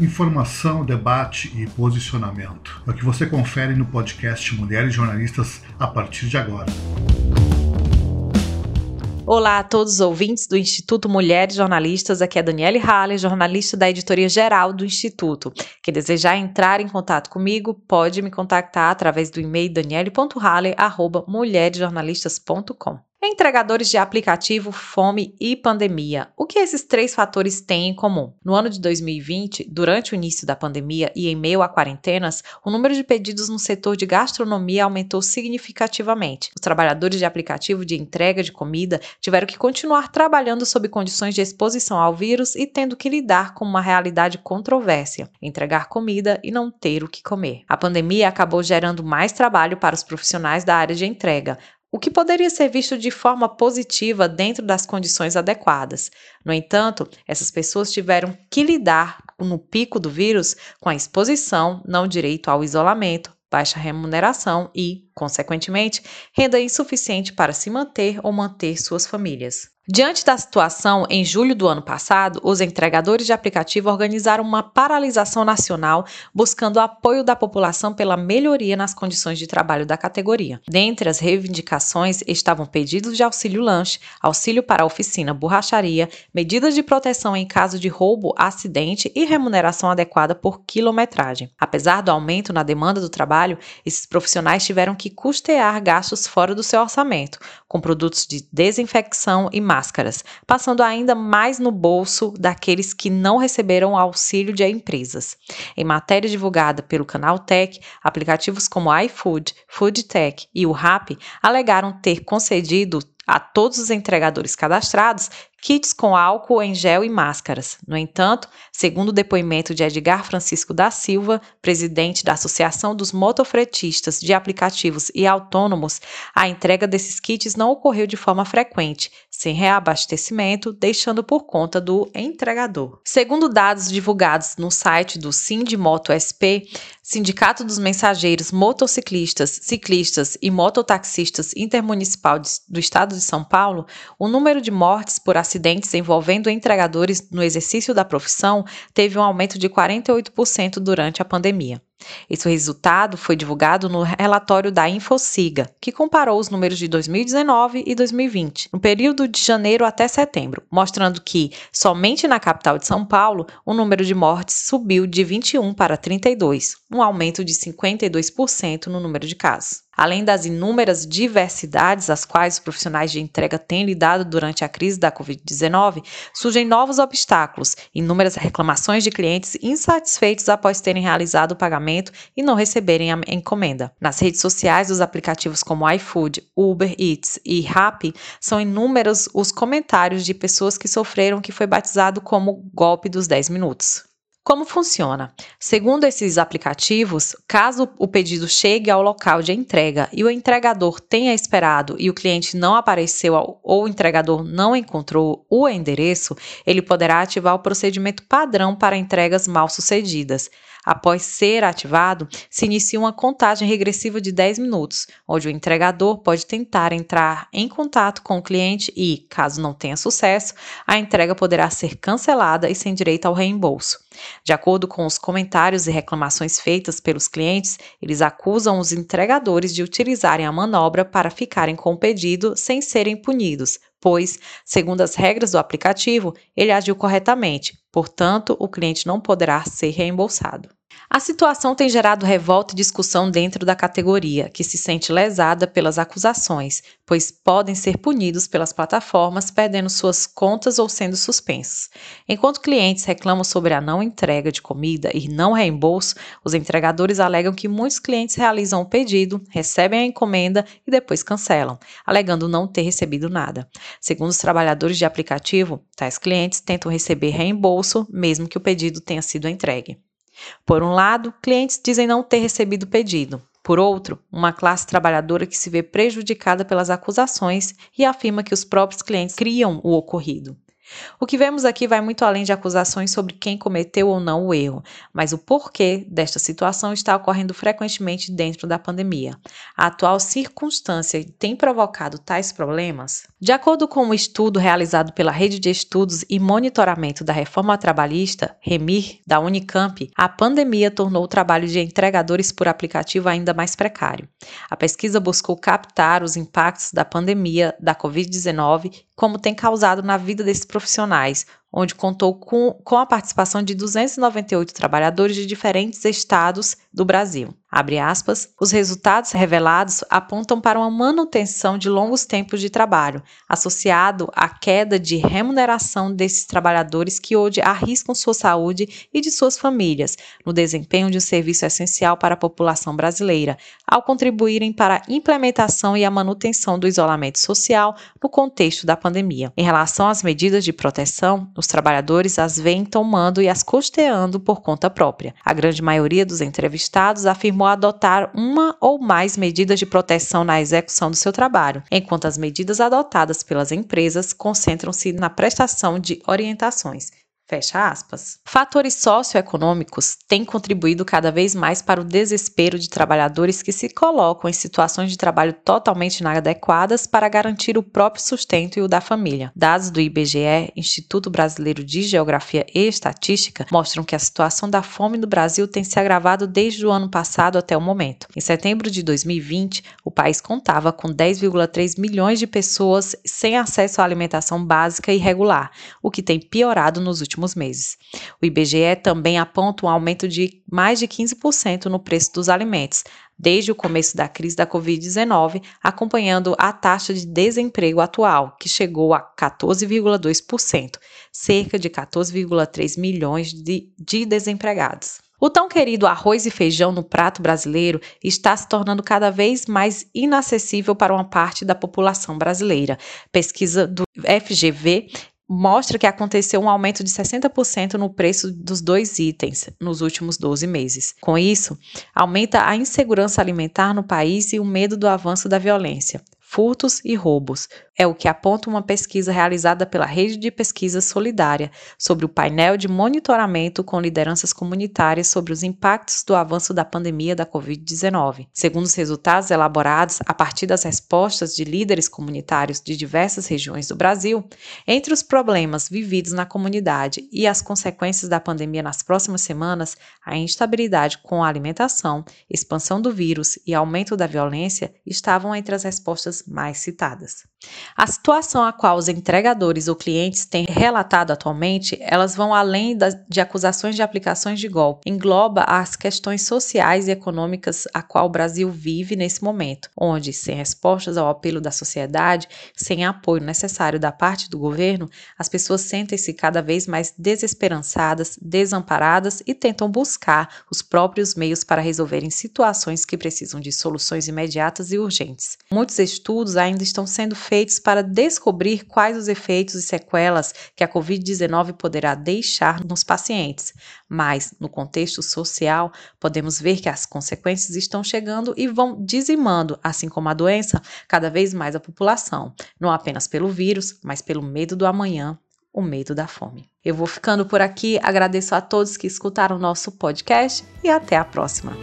Informação, debate e posicionamento. É o que você confere no podcast Mulheres Jornalistas a partir de agora. Olá a todos os ouvintes do Instituto Mulheres Jornalistas. Aqui é Daniele Haller, jornalista da editoria geral do Instituto. Quem desejar entrar em contato comigo, pode me contactar através do e-mail daniele.haller.mulheresjornalistas.com. Entregadores de aplicativo, fome e pandemia. O que esses três fatores têm em comum? No ano de 2020, durante o início da pandemia e em meio a quarentenas, o número de pedidos no setor de gastronomia aumentou significativamente. Os trabalhadores de aplicativo de entrega de comida tiveram que continuar trabalhando sob condições de exposição ao vírus e tendo que lidar com uma realidade controvérsia: entregar comida e não ter o que comer. A pandemia acabou gerando mais trabalho para os profissionais da área de entrega, o que poderia ser visto de forma positiva dentro das condições adequadas. No entanto, essas pessoas tiveram que lidar no pico do vírus com a exposição, não direito ao isolamento, baixa remuneração e, consequentemente, renda insuficiente para se manter ou manter suas famílias. Diante da situação, em julho do ano passado, os entregadores de aplicativo organizaram uma paralisação nacional buscando apoio da população pela melhoria nas condições de trabalho da categoria. Dentre as reivindicações estavam pedidos de auxílio lanche, auxílio para oficina borracharia, medidas de proteção em caso de roubo, acidente e remuneração adequada por quilometragem. Apesar do aumento na demanda do trabalho, esses profissionais tiveram que custear gastos fora do seu orçamento, com produtos de desinfecção e máscaras, passando ainda mais no bolso daqueles que não receberam auxílio de empresas. Em matéria divulgada pelo canal Tech, aplicativos como iFood, FoodTech e o Rappi alegaram ter concedido a todos os entregadores cadastrados kits com álcool em gel e máscaras. No entanto, segundo o depoimento de Edgar Francisco da Silva, presidente da Associação dos Motofretistas de Aplicativos e Autônomos, a entrega desses kits não ocorreu de forma frequente, sem reabastecimento, deixando por conta do entregador. Segundo dados divulgados no site do Sindimoto SP, Sindicato dos Mensageiros Motociclistas, Ciclistas e Mototaxistas Intermunicipal do Estado de São Paulo, o número de mortes por acidentes envolvendo entregadores no exercício da profissão teve um aumento de 48% durante a pandemia. Esse resultado foi divulgado no relatório da Infociga, que comparou os números de 2019 e 2020, no período de janeiro até setembro, mostrando que, somente na capital de São Paulo, o número de mortes subiu de 21 para 32, um aumento de 52% no número de casos. Além das inúmeras diversidades às quais os profissionais de entrega têm lidado durante a crise da Covid-19, surgem novos obstáculos, inúmeras reclamações de clientes insatisfeitos após terem realizado o pagamento e não receberem a encomenda. Nas redes sociais dos aplicativos como iFood, Uber Eats e Rappi, são inúmeros os comentários de pessoas que sofreram o que foi batizado como golpe dos 10 minutos. Como funciona? Segundo esses aplicativos, caso o pedido chegue ao local de entrega e o entregador tenha esperado e o cliente não apareceu ou o entregador não encontrou o endereço, ele poderá ativar o procedimento padrão para entregas mal sucedidas. Após ser ativado, se inicia uma contagem regressiva de 10 minutos, onde o entregador pode tentar entrar em contato com o cliente e, caso não tenha sucesso, a entrega poderá ser cancelada e sem direito ao reembolso. De acordo com os comentários e reclamações feitas pelos clientes, eles acusam os entregadores de utilizarem a manobra para ficarem com o pedido sem serem punidos, pois, segundo as regras do aplicativo, ele agiu corretamente, portanto, o cliente não poderá ser reembolsado. A situação tem gerado revolta e discussão dentro da categoria, que se sente lesada pelas acusações, pois podem ser punidos pelas plataformas perdendo suas contas ou sendo suspensos. Enquanto clientes reclamam sobre a não entrega de comida e não reembolso, os entregadores alegam que muitos clientes realizam o pedido, recebem a encomenda e depois cancelam, alegando não ter recebido nada. Segundo os trabalhadores de aplicativo, tais clientes tentam receber reembolso mesmo que o pedido tenha sido entregue. Por um lado, clientes dizem não ter recebido o pedido. Por outro, uma classe trabalhadora que se vê prejudicada pelas acusações e afirma que os próprios clientes criam o ocorrido. O que vemos aqui vai muito além de acusações sobre quem cometeu ou não o erro, mas o porquê desta situação está ocorrendo frequentemente dentro da pandemia. A atual circunstância tem provocado tais problemas? De acordo com um estudo realizado pela Rede de Estudos e Monitoramento da Reforma Trabalhista, REMIR, da Unicamp, a pandemia tornou o trabalho de entregadores por aplicativo ainda mais precário. A pesquisa buscou captar os impactos da pandemia da Covid-19 como tem causado na vida desses profissionais, onde contou com, com a participação de 298 trabalhadores de diferentes estados do Brasil. Aspas, os resultados revelados apontam para uma manutenção de longos tempos de trabalho, associado à queda de remuneração desses trabalhadores que hoje arriscam sua saúde e de suas famílias no desempenho de um serviço essencial para a população brasileira, ao contribuírem para a implementação e a manutenção do isolamento social no contexto da pandemia. Em relação às medidas de proteção, os trabalhadores as vêm tomando e as custeando por conta própria. A grande maioria dos entrevistados afirmou adotar uma ou mais medidas de proteção na execução do seu trabalho, enquanto as medidas adotadas pelas empresas concentram-se na prestação de orientações, Fecha aspas. Fatores socioeconômicos têm contribuído cada vez mais para o desespero de trabalhadores que se colocam em situações de trabalho totalmente inadequadas para garantir o próprio sustento e o da família. Dados do IBGE, Instituto Brasileiro de Geografia e Estatística, mostram que a situação da fome no Brasil tem se agravado desde o ano passado até o momento. Em setembro de 2020, o país contava com 10,3 milhões de pessoas sem acesso à alimentação básica e regular, o que tem piorado nos últimos últimos meses. O IBGE também aponta um aumento de mais de 15% no preço dos alimentos, desde o começo da crise da Covid-19, acompanhando a taxa de desemprego atual, que chegou a 14,2%, cerca de 14,3 milhões de, de desempregados. O tão querido arroz e feijão no prato brasileiro está se tornando cada vez mais inacessível para uma parte da população brasileira. Pesquisa do FGV mostra que aconteceu um aumento de 60% no preço dos dois itens nos últimos 12 meses. Com isso, aumenta a insegurança alimentar no país e o medo do avanço da violência furtos e roubos. É o que aponta uma pesquisa realizada pela Rede de Pesquisa Solidária sobre o painel de monitoramento com lideranças comunitárias sobre os impactos do avanço da pandemia da Covid-19. Segundo os resultados elaborados a partir das respostas de líderes comunitários de diversas regiões do Brasil, entre os problemas vividos na comunidade e as consequências da pandemia nas próximas semanas, a instabilidade com a alimentação, expansão do vírus e aumento da violência estavam entre as respostas mais citadas. A situação a qual os entregadores ou clientes têm relatado atualmente, elas vão além de acusações de aplicações de golpe. Engloba as questões sociais e econômicas a qual o Brasil vive nesse momento, onde, sem respostas ao apelo da sociedade, sem apoio necessário da parte do governo, as pessoas sentem-se cada vez mais desesperançadas, desamparadas e tentam buscar os próprios meios para resolverem situações que precisam de soluções imediatas e urgentes. Muitos estudos ainda estão sendo feitos para descobrir quais os efeitos e sequelas que a Covid-19 poderá deixar nos pacientes, mas no contexto social, podemos ver que as consequências estão chegando e vão dizimando, assim como a doença, cada vez mais a população, não apenas pelo vírus, mas pelo medo do amanhã o medo da fome. Eu vou ficando por aqui, agradeço a todos que escutaram nosso podcast e até a próxima.